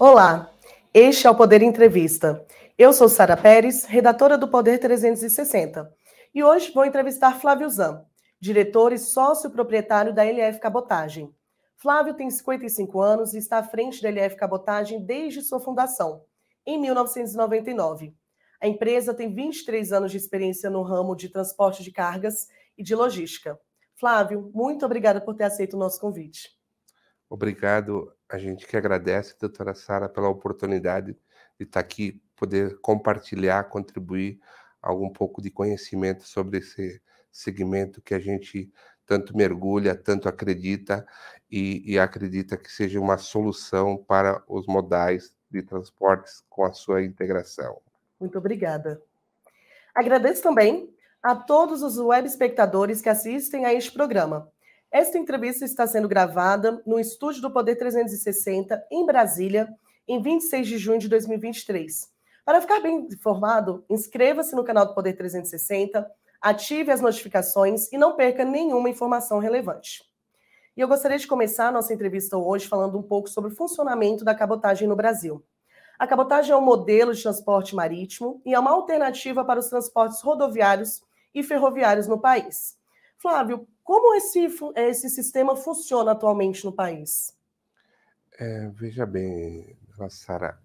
Olá, este é o Poder Entrevista. Eu sou Sara Pérez, redatora do Poder 360, e hoje vou entrevistar Flávio Zan, diretor e sócio proprietário da LF Cabotagem. Flávio tem 55 anos e está à frente da LF Cabotagem desde sua fundação, em 1999. A empresa tem 23 anos de experiência no ramo de transporte de cargas e de logística. Flávio, muito obrigada por ter aceito o nosso convite. Obrigado. A gente que agradece, doutora Sara, pela oportunidade de estar aqui, poder compartilhar, contribuir algum pouco de conhecimento sobre esse segmento que a gente tanto mergulha, tanto acredita e, e acredita que seja uma solução para os modais de transportes com a sua integração. Muito obrigada. Agradeço também a todos os web espectadores que assistem a este programa. Esta entrevista está sendo gravada no estúdio do Poder 360, em Brasília, em 26 de junho de 2023. Para ficar bem informado, inscreva-se no canal do Poder 360, ative as notificações e não perca nenhuma informação relevante. E eu gostaria de começar a nossa entrevista hoje falando um pouco sobre o funcionamento da cabotagem no Brasil. A cabotagem é um modelo de transporte marítimo e é uma alternativa para os transportes rodoviários e ferroviários no país. Flávio, como esse, esse sistema funciona atualmente no país? É, veja bem, Sara,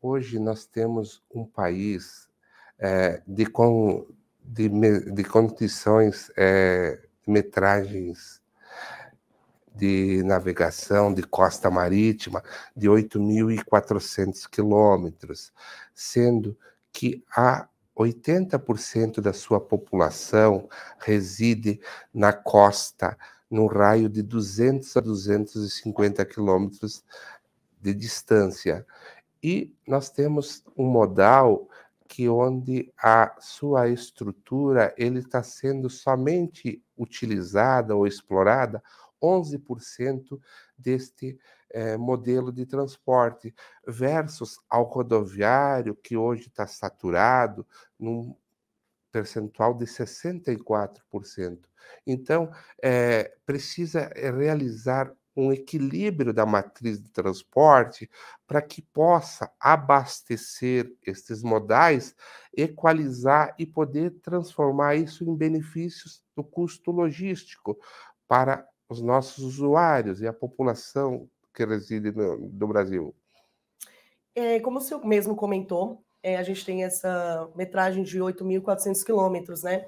hoje nós temos um país é, de, com, de, de condições, é, metragens de navegação de costa marítima de 8.400 quilômetros, sendo que há 80% da sua população reside na costa, no raio de 200 a 250 quilômetros de distância. E nós temos um modal que onde a sua estrutura ele está sendo somente utilizada ou explorada 11% deste é, modelo de transporte, versus ao rodoviário, que hoje está saturado, num percentual de 64%. Então, é, precisa eh, realizar um equilíbrio da matriz de transporte para que possa abastecer estes modais, equalizar e poder transformar isso em benefícios do custo logístico para os nossos usuários e a população que reside no, no Brasil? É, como o senhor mesmo comentou, é, a gente tem essa metragem de 8.400 quilômetros, né?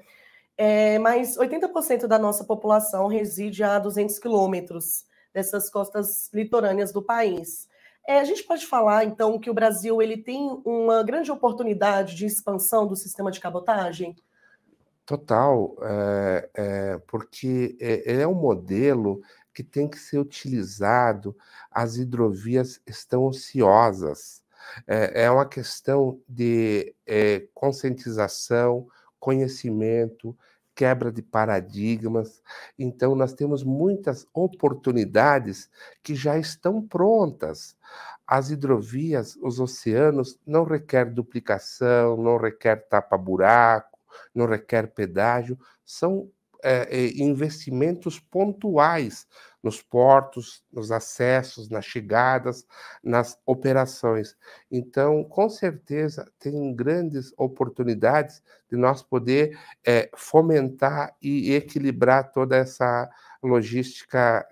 É, mas 80% da nossa população reside a 200 quilômetros dessas costas litorâneas do país. É, a gente pode falar, então, que o Brasil ele tem uma grande oportunidade de expansão do sistema de cabotagem? Total, é, é, porque é, é um modelo que tem que ser utilizado, as hidrovias estão ociosas. É, é uma questão de é, conscientização, conhecimento, quebra de paradigmas. Então, nós temos muitas oportunidades que já estão prontas. As hidrovias, os oceanos, não requer duplicação, não requer tapa-buraco não requer pedágio, são é, investimentos pontuais nos portos, nos acessos, nas chegadas, nas operações. Então, com certeza, tem grandes oportunidades de nós poder é, fomentar e equilibrar toda essa logística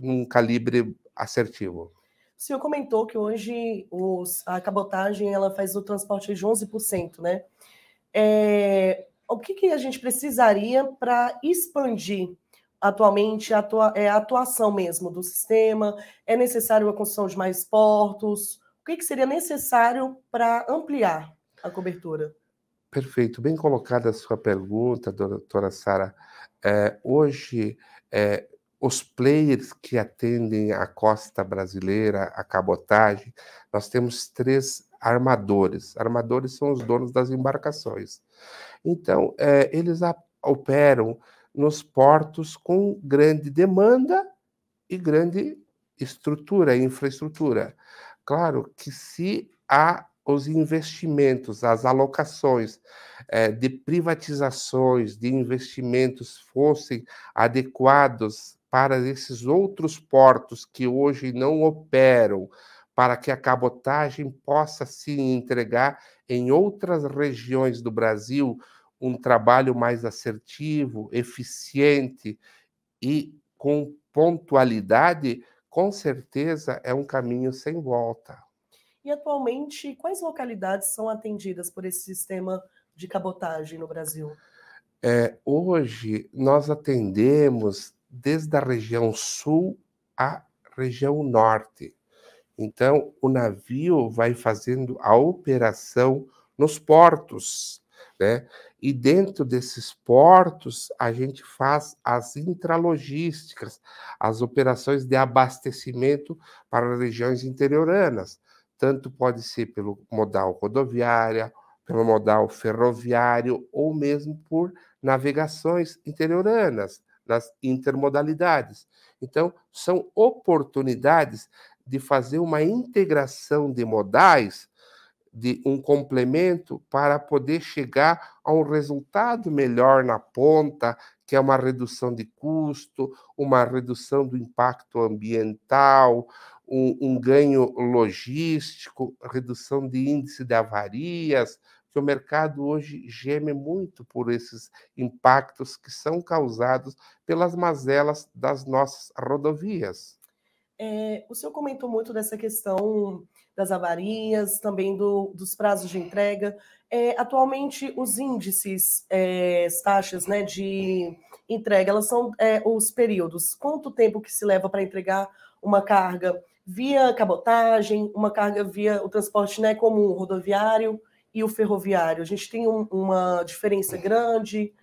num calibre assertivo. O senhor comentou que hoje os, a cabotagem ela faz o transporte de 11%, né? É, o que, que, a gente precisaria para expandir atualmente a, atua, é, a atuação mesmo do sistema? É necessário a construção de mais portos? O que, que seria necessário para ampliar a cobertura? Perfeito, bem colocada a sua pergunta, doutora Sara. É, hoje, é, os players que atendem a costa brasileira, a cabotagem, nós temos três armadores. Armadores são os donos das embarcações. Então, é, eles operam nos portos com grande demanda e grande estrutura, infraestrutura. Claro que se há os investimentos, as alocações é, de privatizações, de investimentos fossem adequados para esses outros portos que hoje não operam para que a cabotagem possa se entregar em outras regiões do Brasil um trabalho mais assertivo, eficiente e com pontualidade, com certeza é um caminho sem volta. E atualmente, quais localidades são atendidas por esse sistema de cabotagem no Brasil? É, hoje nós atendemos desde a região sul à região norte. Então, o navio vai fazendo a operação nos portos, né? E dentro desses portos, a gente faz as intralogísticas, as operações de abastecimento para regiões interioranas. Tanto pode ser pelo modal rodoviária, pelo modal ferroviário ou mesmo por navegações interioranas, nas intermodalidades. Então, são oportunidades de fazer uma integração de modais, de um complemento para poder chegar a um resultado melhor na ponta, que é uma redução de custo, uma redução do impacto ambiental, um, um ganho logístico, redução de índice de avarias, que o mercado hoje geme muito por esses impactos que são causados pelas mazelas das nossas rodovias. É, o senhor comentou muito dessa questão das avarias, também do, dos prazos de entrega. É, atualmente, os índices, é, as taxas né, de entrega, elas são é, os períodos. Quanto tempo que se leva para entregar uma carga via cabotagem, uma carga via o transporte né, comum rodoviário e o ferroviário? A gente tem um, uma diferença grande?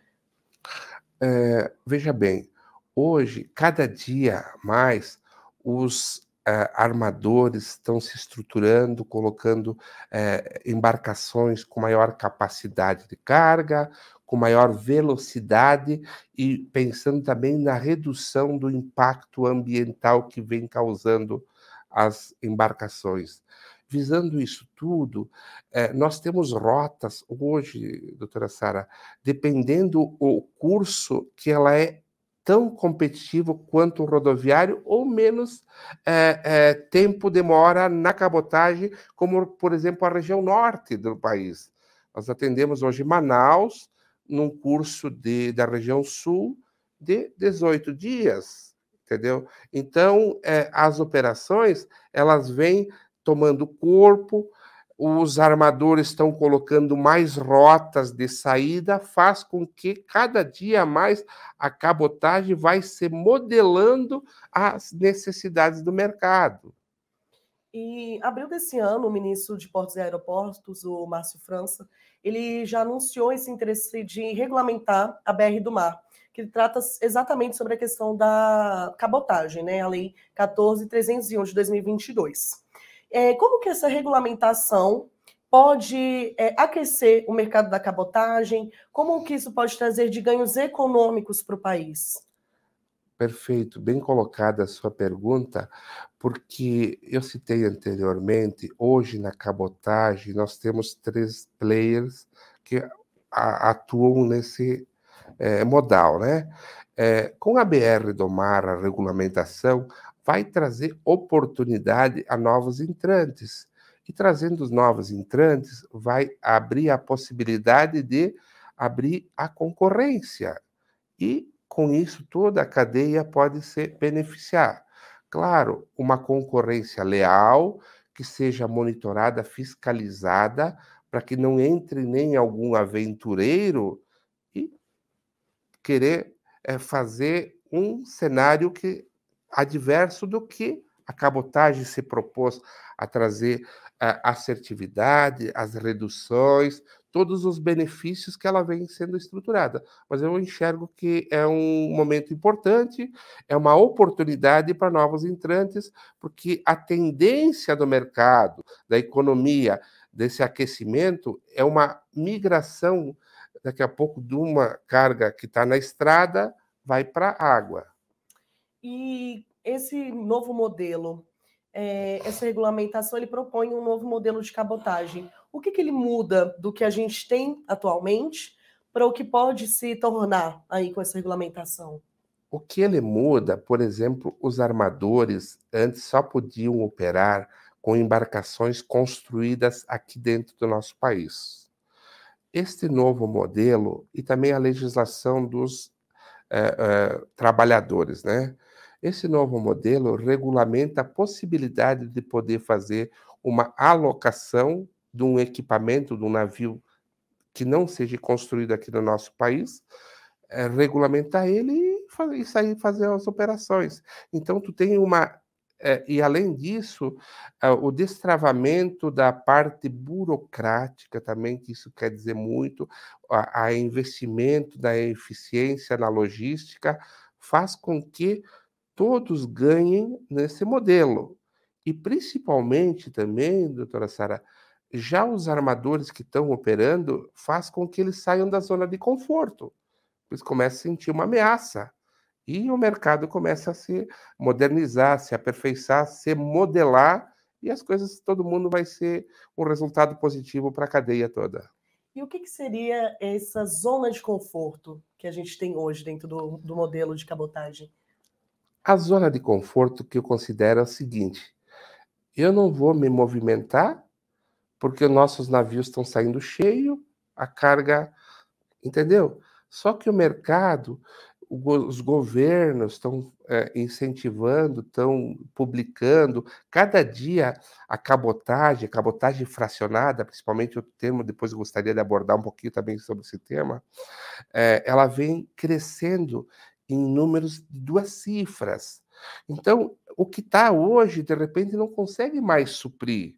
É, veja bem, hoje, cada dia mais, os uh, armadores estão se estruturando, colocando uh, embarcações com maior capacidade de carga, com maior velocidade e pensando também na redução do impacto ambiental que vem causando as embarcações. Visando isso tudo, é, nós temos rotas hoje, doutora Sara, dependendo o curso que ela é tão competitivo quanto o rodoviário ou menos é, é, tempo demora na cabotagem, como, por exemplo, a região norte do país. Nós atendemos hoje Manaus num curso de, da região sul de 18 dias, entendeu? Então, é, as operações, elas vêm tomando corpo, os armadores estão colocando mais rotas de saída, faz com que cada dia mais a cabotagem vai se modelando as necessidades do mercado. E abril desse ano, o ministro de Portos e Aeroportos, o Márcio França, ele já anunciou esse interesse de regulamentar a BR do Mar, que trata exatamente sobre a questão da cabotagem, né? A Lei 14.301 de 2022. É, como que essa regulamentação pode é, aquecer o mercado da cabotagem? Como que isso pode trazer de ganhos econômicos para o país? Perfeito, bem colocada a sua pergunta, porque eu citei anteriormente, hoje na cabotagem nós temos três players que atuam nesse é, modal, né? É, com a BR do Mar, a regulamentação, vai trazer oportunidade a novos entrantes. E trazendo os novos entrantes, vai abrir a possibilidade de abrir a concorrência. E com isso, toda a cadeia pode se beneficiar. Claro, uma concorrência leal, que seja monitorada, fiscalizada, para que não entre nem algum aventureiro e querer é, fazer um cenário que adverso do que a cabotagem se propôs a trazer a assertividade, as reduções, todos os benefícios que ela vem sendo estruturada. Mas eu enxergo que é um momento importante, é uma oportunidade para novos entrantes, porque a tendência do mercado, da economia, desse aquecimento, é uma migração, daqui a pouco, de uma carga que está na estrada, vai para a água. E esse novo modelo, é, essa regulamentação, ele propõe um novo modelo de cabotagem. O que, que ele muda do que a gente tem atualmente para o que pode se tornar aí com essa regulamentação? O que ele muda, por exemplo, os armadores antes só podiam operar com embarcações construídas aqui dentro do nosso país. Este novo modelo e também a legislação dos eh, eh, trabalhadores, né? Esse novo modelo regulamenta a possibilidade de poder fazer uma alocação de um equipamento, de um navio que não seja construído aqui no nosso país, é, regulamentar ele e, e sair fazer as operações. Então, tu tem uma é, e além disso, é, o destravamento da parte burocrática também, que isso quer dizer muito, a, a, investimento da eficiência na logística, faz com que todos ganhem nesse modelo. E principalmente também, doutora Sara, já os armadores que estão operando faz com que eles saiam da zona de conforto. Eles começam a sentir uma ameaça. E o mercado começa a se modernizar, se aperfeiçoar, se modelar, e as coisas, todo mundo vai ser um resultado positivo para a cadeia toda. E o que, que, seria essa zona de conforto que a gente tem hoje dentro do, do modelo de cabotagem? A zona de conforto que eu considero é o seguinte: eu não vou me movimentar porque nossos navios estão saindo cheio, a carga, entendeu? Só que o mercado, os governos estão é, incentivando, estão publicando, cada dia a cabotagem, cabotagem fracionada, principalmente o termo, depois eu gostaria de abordar um pouquinho também sobre esse tema, é, ela vem crescendo em números de duas cifras. Então, o que está hoje, de repente, não consegue mais suprir.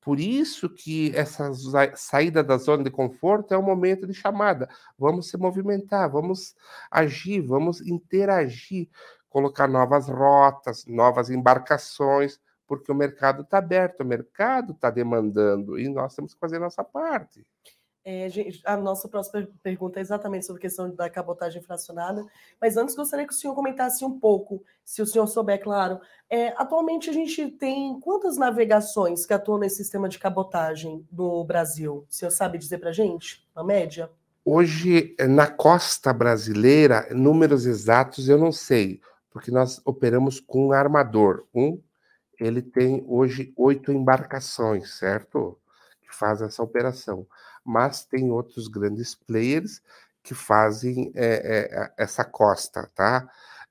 Por isso que essa saída da zona de conforto é o momento de chamada. Vamos se movimentar, vamos agir, vamos interagir, colocar novas rotas, novas embarcações, porque o mercado está aberto, o mercado está demandando e nós temos que fazer a nossa parte. É, a nossa próxima pergunta é exatamente sobre a questão da cabotagem fracionada, mas antes gostaria que o senhor comentasse um pouco, se o senhor souber, claro. É, atualmente a gente tem quantas navegações que atuam nesse sistema de cabotagem no Brasil? O senhor sabe dizer para a gente, na média? Hoje, na costa brasileira, números exatos eu não sei, porque nós operamos com um armador. Um, ele tem hoje oito embarcações, certo? Que faz essa operação mas tem outros grandes players que fazem é, é, essa costa, tá?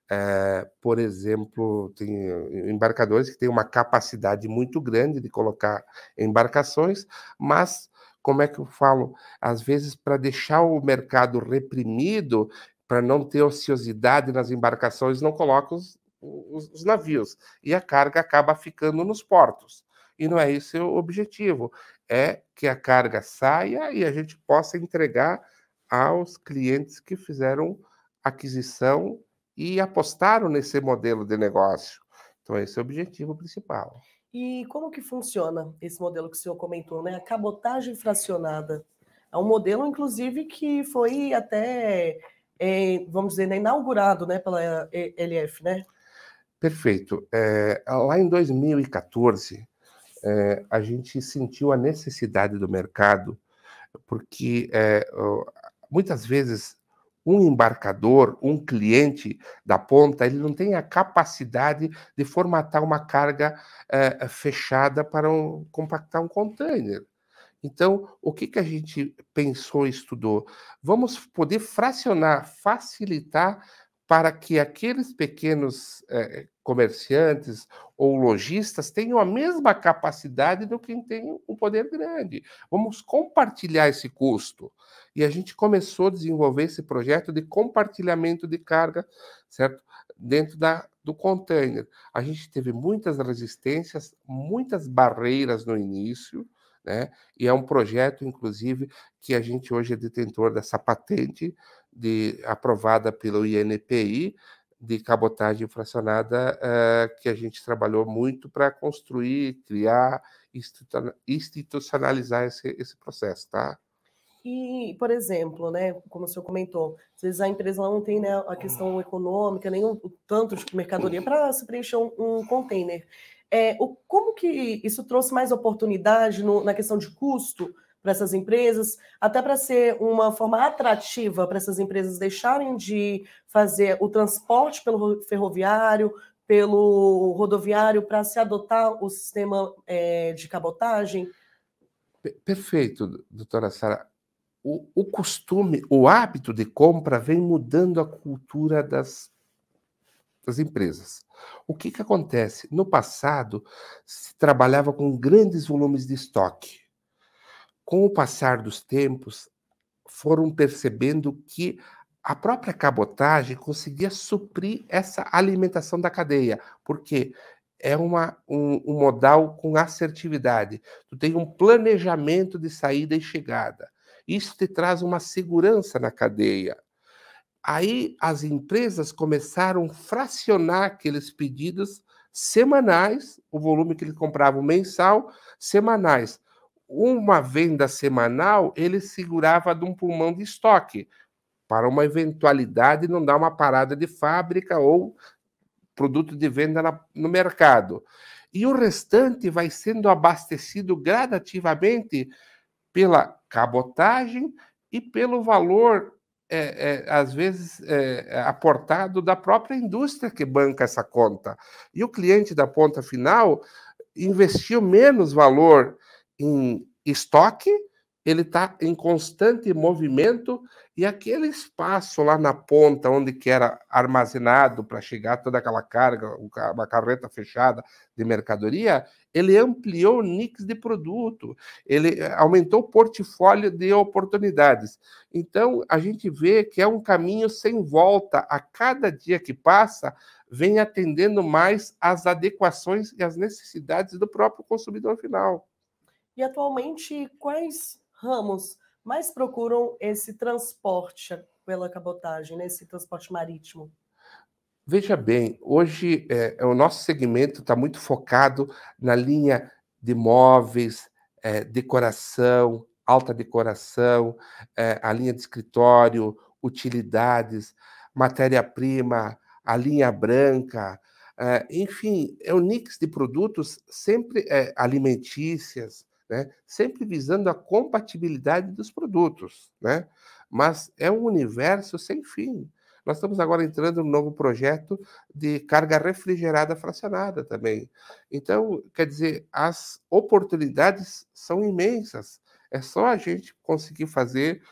É, por exemplo, tem embarcadores que têm uma capacidade muito grande de colocar embarcações, mas como é que eu falo? Às vezes, para deixar o mercado reprimido, para não ter ociosidade nas embarcações, não coloca os, os, os navios e a carga acaba ficando nos portos. E não é esse o objetivo é que a carga saia e a gente possa entregar aos clientes que fizeram aquisição e apostaram nesse modelo de negócio. Então, esse é o objetivo principal. E como que funciona esse modelo que o senhor comentou, né? A cabotagem fracionada. É um modelo, inclusive, que foi até, é, vamos dizer, né, inaugurado né, pela LF, né? Perfeito. É, lá em 2014, é, a gente sentiu a necessidade do mercado, porque é, muitas vezes um embarcador, um cliente da ponta, ele não tem a capacidade de formatar uma carga é, fechada para um, compactar um container. Então, o que, que a gente pensou e estudou? Vamos poder fracionar, facilitar para que aqueles pequenos eh, comerciantes ou lojistas tenham a mesma capacidade do que tem um poder grande. Vamos compartilhar esse custo. E a gente começou a desenvolver esse projeto de compartilhamento de carga, certo? Dentro da, do container. A gente teve muitas resistências, muitas barreiras no início, né? E é um projeto, inclusive, que a gente hoje é detentor dessa patente de, aprovada pelo INPI, de cabotagem fracionada uh, que a gente trabalhou muito para construir, criar, institucionalizar esse, esse processo, tá? E, por exemplo, né, como o senhor comentou, às vezes a empresa não tem né, a questão econômica, nem o, tanto de mercadoria para se preencher um, um container. É, o, como que isso trouxe mais oportunidade no, na questão de custo para essas empresas, até para ser uma forma atrativa para essas empresas deixarem de fazer o transporte pelo ferroviário, pelo rodoviário para se adotar o sistema é, de cabotagem? Perfeito, doutora Sara. O, o, costume, o hábito de compra vem mudando a cultura das, das empresas. O que, que acontece? No passado, se trabalhava com grandes volumes de estoque. Com o passar dos tempos, foram percebendo que a própria cabotagem conseguia suprir essa alimentação da cadeia, porque é uma, um, um, modal com assertividade. Tu tem um planejamento de saída e chegada. Isso te traz uma segurança na cadeia. Aí as empresas começaram a fracionar aqueles pedidos semanais, o volume que eles compravam mensal, semanais. Uma venda semanal, ele segurava de um pulmão de estoque para uma eventualidade não dar uma parada de fábrica ou produto de venda na, no mercado. E o restante vai sendo abastecido gradativamente pela cabotagem e pelo valor, é, é, às vezes, é, aportado da própria indústria que banca essa conta. E o cliente da ponta final investiu menos valor em estoque ele está em constante movimento e aquele espaço lá na ponta onde que era armazenado para chegar toda aquela carga, uma carreta fechada de mercadoria, ele ampliou o mix de produto, ele eh, aumentou o portfólio de oportunidades. Então, a gente vê que é um caminho sem volta. A cada dia que passa, vem atendendo mais às adequações e às necessidades do próprio consumidor final. E atualmente, quais ramos mais procuram esse transporte pela cabotagem, né, esse transporte marítimo? Veja bem, hoje é, é o nosso segmento está muito focado na linha de móveis, é, decoração, alta decoração, é, a linha de escritório, utilidades, matéria-prima, a linha branca, é, enfim, é um mix de produtos sempre é, alimentícias, né? sempre visando a compatibilidade dos produtos, né? mas é um universo sem fim. Nós estamos agora entrando no novo projeto de carga refrigerada fracionada também. Então, quer dizer, as oportunidades são imensas. É só a gente conseguir fazer,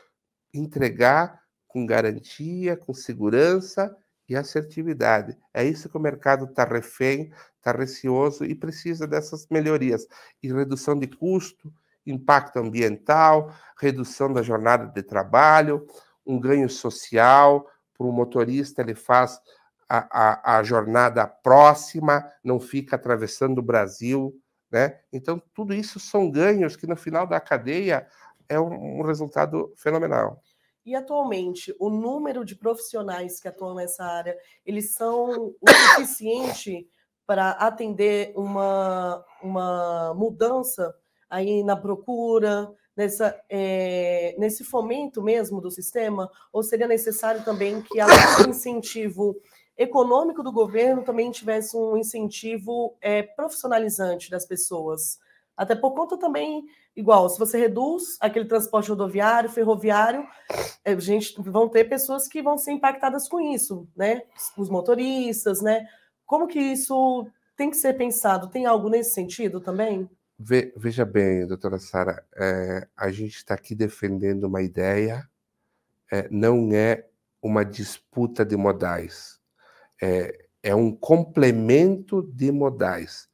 entregar com garantia, com segurança e assertividade. É isso que o mercado está refém, está receoso e precisa dessas melhorias. E redução de custo, impacto ambiental, redução da jornada de trabalho, um ganho social. Para o motorista, ele faz a, a, a jornada próxima, não fica atravessando o Brasil. Né? Então, tudo isso são ganhos que no final da cadeia é um, um resultado fenomenal. E atualmente, o número de profissionais que atuam nessa área, eles são o suficiente para atender uma, uma mudança aí na procura, nessa, é, nesse fomento mesmo do sistema? Ou seria necessário também que, do incentivo econômico do governo, também tivesse um incentivo é, profissionalizante das pessoas? Até por conta também, igual, se você reduz aquele transporte rodoviário, ferroviário, a é, gente vão ter pessoas que vão ser impactadas com isso, né? Os motoristas, né? Como que isso tem que ser pensado? Tem algo nesse sentido também? Ve, veja bem, doutora Sara, é, a gente está aqui defendendo uma ideia, é, não é uma disputa de modais, é, é um complemento de modais.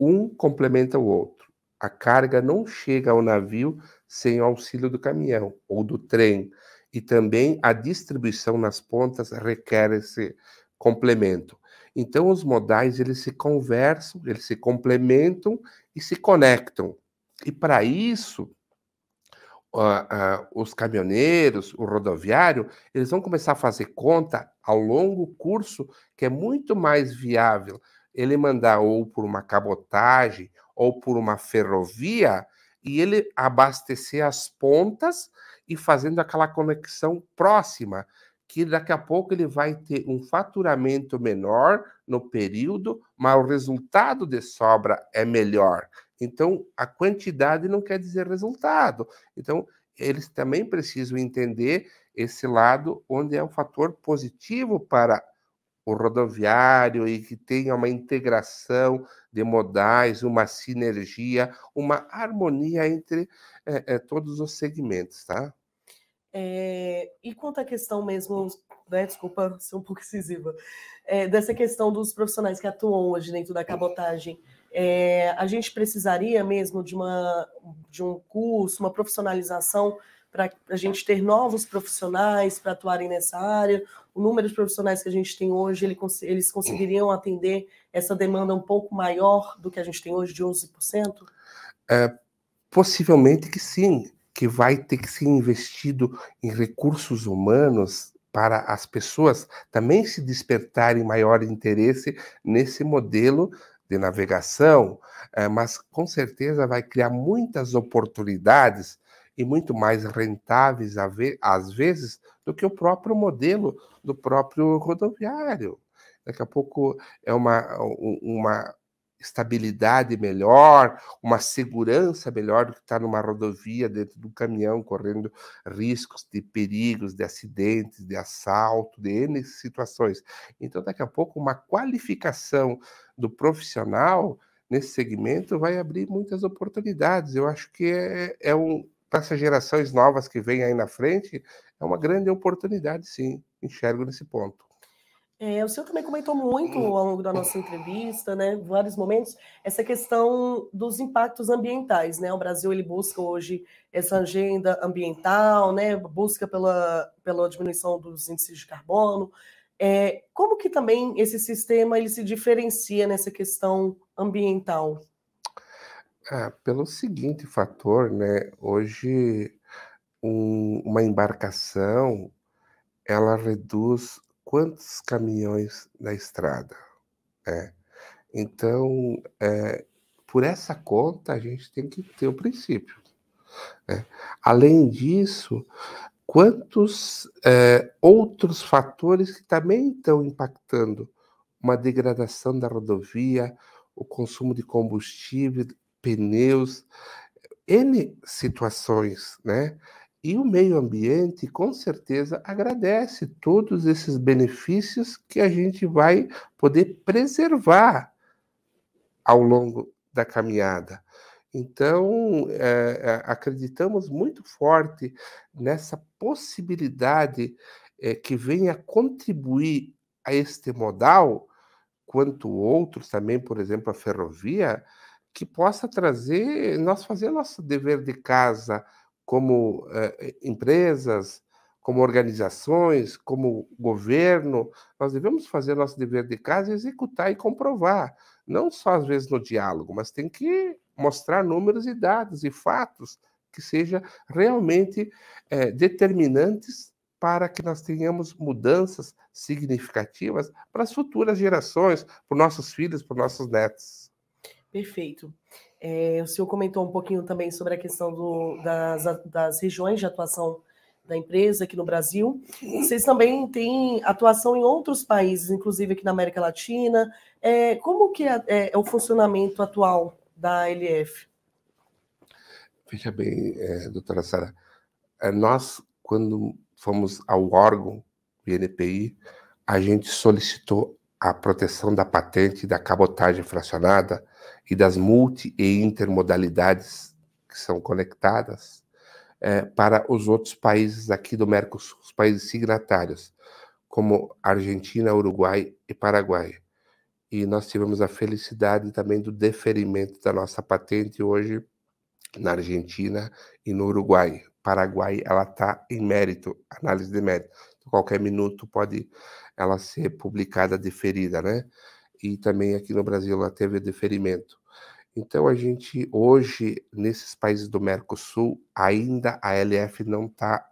Um complementa o outro a carga não chega ao navio sem o auxílio do caminhão ou do trem. E também a distribuição nas pontas requer esse complemento. Então, os modais eles se conversam, eles se complementam e se conectam. E para isso, uh, uh, os caminhoneiros, o rodoviário, eles vão começar a fazer conta ao longo curso que é muito mais viável ele mandar ou por uma cabotagem ou por uma ferrovia e ele abastecer as pontas e fazendo aquela conexão próxima, que daqui a pouco ele vai ter um faturamento menor no período, mas o resultado de sobra é melhor. Então, a quantidade não quer dizer resultado. Então, eles também precisam entender esse lado onde é um fator positivo para o rodoviário e que tenha uma integração de modais, uma sinergia, uma harmonia entre é, é, todos os segmentos, tá? É, e quanto à questão mesmo, né, desculpa ser um pouco incisiva, é, dessa questão dos profissionais que atuam hoje dentro da cabotagem, é, a gente precisaria mesmo de, uma, de um curso, uma profissionalização para a gente ter novos profissionais para atuarem nessa área? O número de profissionais que a gente tem hoje, ele, eles conseguiriam atender essa demanda um pouco maior do que a gente tem hoje, de 11%? É, possivelmente que sim, que vai ter que ser investido em recursos humanos para as pessoas também se despertarem maior interesse nesse modelo de navegação, é, mas com certeza vai criar muitas oportunidades e muito mais rentáveis, às vezes, do que o próprio modelo do próprio rodoviário. Daqui a pouco é uma, uma estabilidade melhor, uma segurança melhor do que estar numa rodovia dentro do caminhão, correndo riscos de perigos, de acidentes, de assalto, de N situações. Então, daqui a pouco, uma qualificação do profissional nesse segmento vai abrir muitas oportunidades. Eu acho que é, é um, para essas gerações novas que vêm aí na frente, é uma grande oportunidade, sim. Enxergo nesse ponto. É, o senhor também comentou muito ao longo da nossa entrevista, né, vários momentos, essa questão dos impactos ambientais, né? O Brasil ele busca hoje essa agenda ambiental, né? Busca pela, pela diminuição dos índices de carbono. É, como que também esse sistema ele se diferencia nessa questão ambiental? Ah, pelo seguinte fator, né? Hoje um, uma embarcação ela reduz quantos caminhões na estrada. É. Então, é, por essa conta, a gente tem que ter o princípio. É. Além disso, quantos é, outros fatores que também estão impactando uma degradação da rodovia, o consumo de combustível, pneus, N situações, né? E o meio ambiente, com certeza, agradece todos esses benefícios que a gente vai poder preservar ao longo da caminhada. Então, é, acreditamos muito forte nessa possibilidade é, que venha contribuir a este modal, quanto outros também, por exemplo, a ferrovia, que possa trazer, nós fazer nosso dever de casa como eh, empresas, como organizações, como governo, nós devemos fazer nosso dever de casa, executar e comprovar, não só às vezes no diálogo, mas tem que mostrar números e dados e fatos que sejam realmente eh, determinantes para que nós tenhamos mudanças significativas para as futuras gerações, para nossos filhos, para nossos netos. Perfeito. É, o senhor comentou um pouquinho também sobre a questão do, das, das regiões de atuação da empresa aqui no Brasil. Vocês também têm atuação em outros países, inclusive aqui na América Latina. É, como que é, é, é o funcionamento atual da LF? Veja bem, é, doutora Sara, é, nós, quando fomos ao órgão INPI, a gente solicitou a proteção da patente da cabotagem fracionada e das multi e intermodalidades que são conectadas é, para os outros países aqui do Mercosul, os países signatários, como Argentina, Uruguai e Paraguai. E nós tivemos a felicidade também do deferimento da nossa patente hoje na Argentina e no Uruguai. Paraguai, ela está em mérito, análise de mérito. Qualquer minuto pode ela ser publicada deferida, né? E também aqui no Brasil ela teve deferimento. Então a gente hoje nesses países do Mercosul ainda a LF não está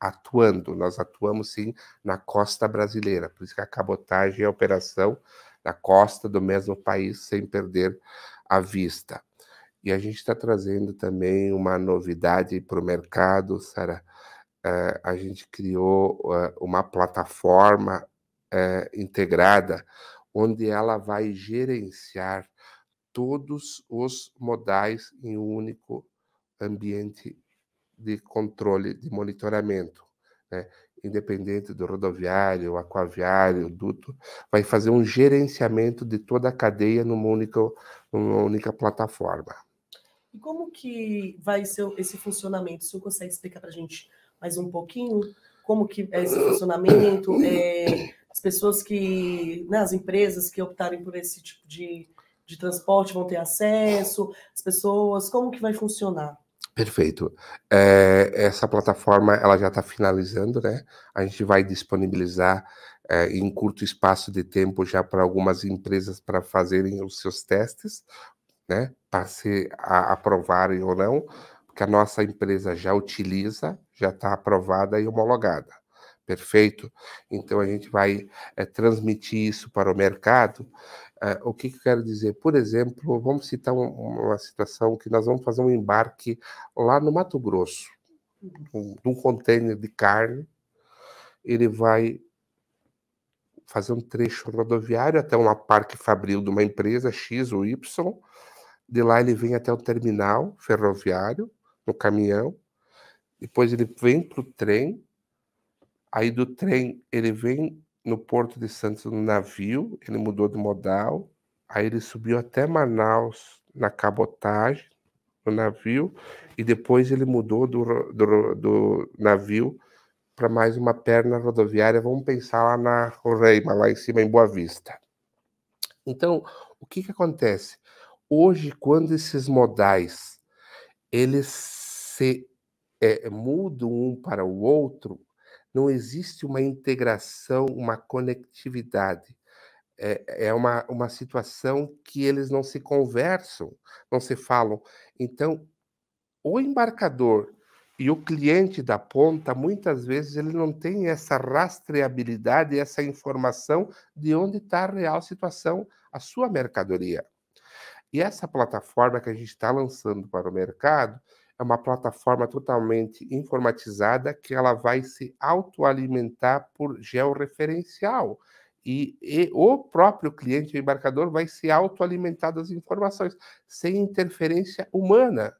atuando. Nós atuamos sim na costa brasileira, por isso que a cabotagem é a operação na costa do mesmo país sem perder a vista. E a gente está trazendo também uma novidade para o mercado, Sara. Uh, a gente criou uh, uma plataforma uh, integrada onde ela vai gerenciar todos os modais em um único ambiente de controle, de monitoramento. Né? independente do rodoviário, aquaviário, duto, vai fazer um gerenciamento de toda a cadeia numa única, numa única plataforma. E como que vai ser esse funcionamento? O senhor consegue explicar para a gente mais um pouquinho? Como que é esse funcionamento? É, as pessoas que, né, as empresas que optarem por esse tipo de, de transporte vão ter acesso? As pessoas, como que vai funcionar? Perfeito. É, essa plataforma ela já está finalizando, né? A gente vai disponibilizar é, em curto espaço de tempo já para algumas empresas para fazerem os seus testes, né? Para se a, aprovarem ou não, porque a nossa empresa já utiliza, já está aprovada e homologada. Perfeito? Então a gente vai é, transmitir isso para o mercado Uh, o que, que, eu quero dizer? Por exemplo, vamos citar um, uma situação que nós vamos fazer um embarque lá no Mato Grosso, um, um container de carne. Ele vai fazer um trecho rodoviário até uma parque fabril de uma empresa X ou Y. De lá ele vem até o terminal ferroviário, no caminhão. Depois ele vem para o trem. Aí do trem ele vem no Porto de Santos no navio, ele mudou de modal, aí ele subiu até Manaus na cabotagem, no navio, e depois ele mudou do, do, do navio para mais uma perna rodoviária, vamos pensar lá na Roraima, lá em cima em Boa Vista. Então, o que, que acontece? Hoje, quando esses modais eles se é, mudam um para o outro, não existe uma integração, uma conectividade. É, é uma, uma situação que eles não se conversam, não se falam. Então, o embarcador e o cliente da ponta, muitas vezes, ele não tem essa rastreabilidade, essa informação de onde está a real situação, a sua mercadoria. E essa plataforma que a gente está lançando para o mercado, é uma plataforma totalmente informatizada que ela vai se autoalimentar por georreferencial. E, e, o próprio cliente, o embarcador, vai se autoalimentar das informações, sem interferência humana.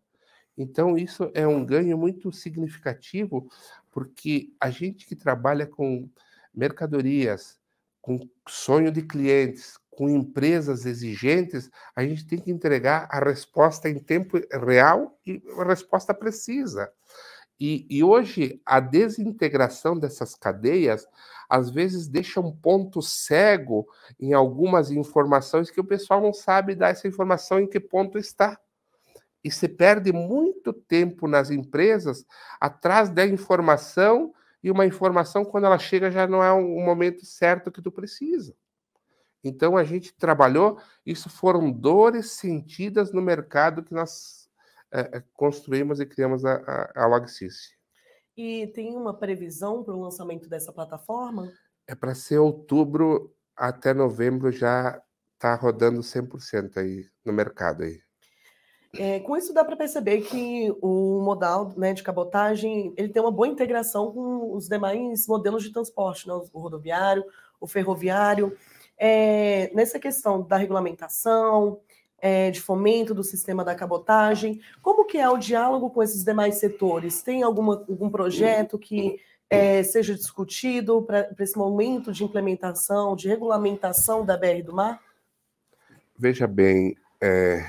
Então, isso é um ganho muito significativo, porque a gente que trabalha com mercadorias, com sonho de clientes, com empresas exigentes, a gente tem que entregar a resposta em tempo real e a resposta precisa. E, e, hoje a desintegração dessas cadeias às vezes deixa um ponto cego em algumas informações que o pessoal não sabe dar essa informação em que ponto está. E se perde muito tempo nas empresas atrás da informação e uma informação quando ela chega já não é o momento certo que tu precisa. Então a gente trabalhou, isso foram dores sentidas no mercado que nós é, construímos e criamos a, a, a Logsys. E tem uma previsão para o lançamento dessa plataforma? É para ser outubro até novembro já está rodando 100% aí no mercado aí. É, com isso dá para perceber que o modal né, de cabotagem ele tem uma boa integração com os demais modelos de transporte, né, o rodoviário, o ferroviário é, nessa questão da regulamentação, é, de fomento do sistema da cabotagem, como que é o diálogo com esses demais setores? Tem alguma, algum projeto que é, seja discutido para esse momento de implementação, de regulamentação da BR do Mar? Veja bem, é,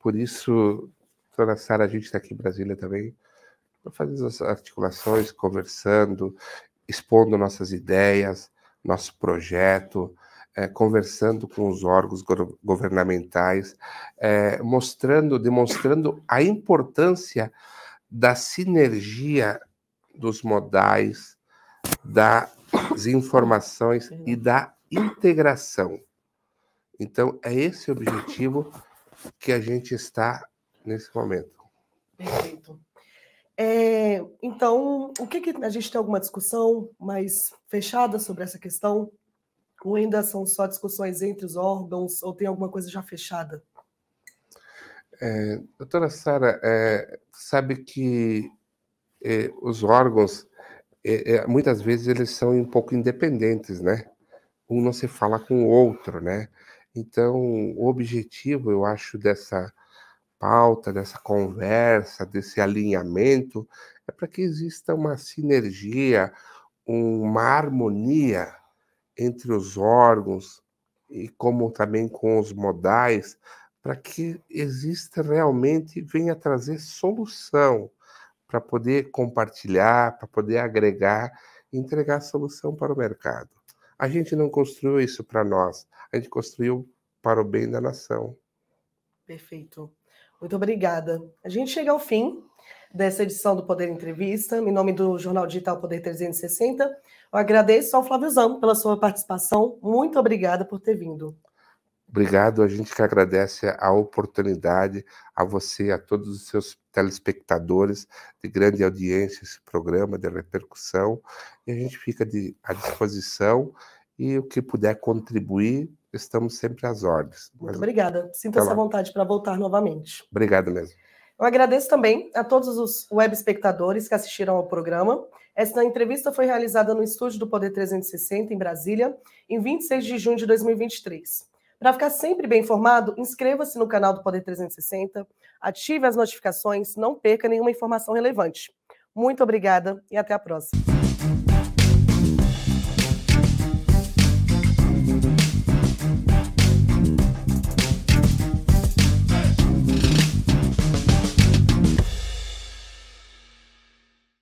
por isso, toda Sara, a gente está aqui em Brasília também, fazer as articulações, conversando, expondo nossas ideias, nosso projeto, é, conversando com os órgãos go governamentais, é, mostrando, demonstrando a importância da sinergia dos modais, das informações e da integração. Então, é esse o objetivo que a gente está nesse momento. Perfeito. É, então, o que, que a gente tem alguma discussão mais fechada sobre essa questão? Ou ainda são só discussões entre os órgãos, ou tem alguma coisa já fechada? É, doutora Sara, é, sabe que é, os órgãos, é, é, muitas vezes, eles são um pouco independentes, né? Um não se fala com o outro, né? Então, o objetivo, eu acho, dessa pauta, dessa conversa, desse alinhamento, é para que exista uma sinergia, uma harmonia entre os órgãos e como também com os modais, para que exista realmente, venha trazer solução para poder compartilhar, para poder agregar, entregar solução para o mercado. A gente não construiu isso para nós, a gente construiu para o bem da nação. Perfeito. Muito obrigada. A gente chega ao fim dessa edição do Poder Entrevista. Em nome do Jornal Digital Poder 360, eu agradeço ao Flávio Zamo pela sua participação. Muito obrigada por ter vindo. Obrigado, a gente que agradece a oportunidade, a você, a todos os seus telespectadores de grande audiência, esse programa de repercussão, e a gente fica de, à disposição e o que puder contribuir, estamos sempre às ordens. Muito obrigada. Sinta-se à vontade para voltar novamente. Obrigado mesmo. Eu agradeço também a todos os web espectadores que assistiram ao programa. Esta entrevista foi realizada no estúdio do Poder 360, em Brasília, em 26 de junho de 2023. Para ficar sempre bem informado, inscreva-se no canal do Poder 360, ative as notificações, não perca nenhuma informação relevante. Muito obrigada e até a próxima.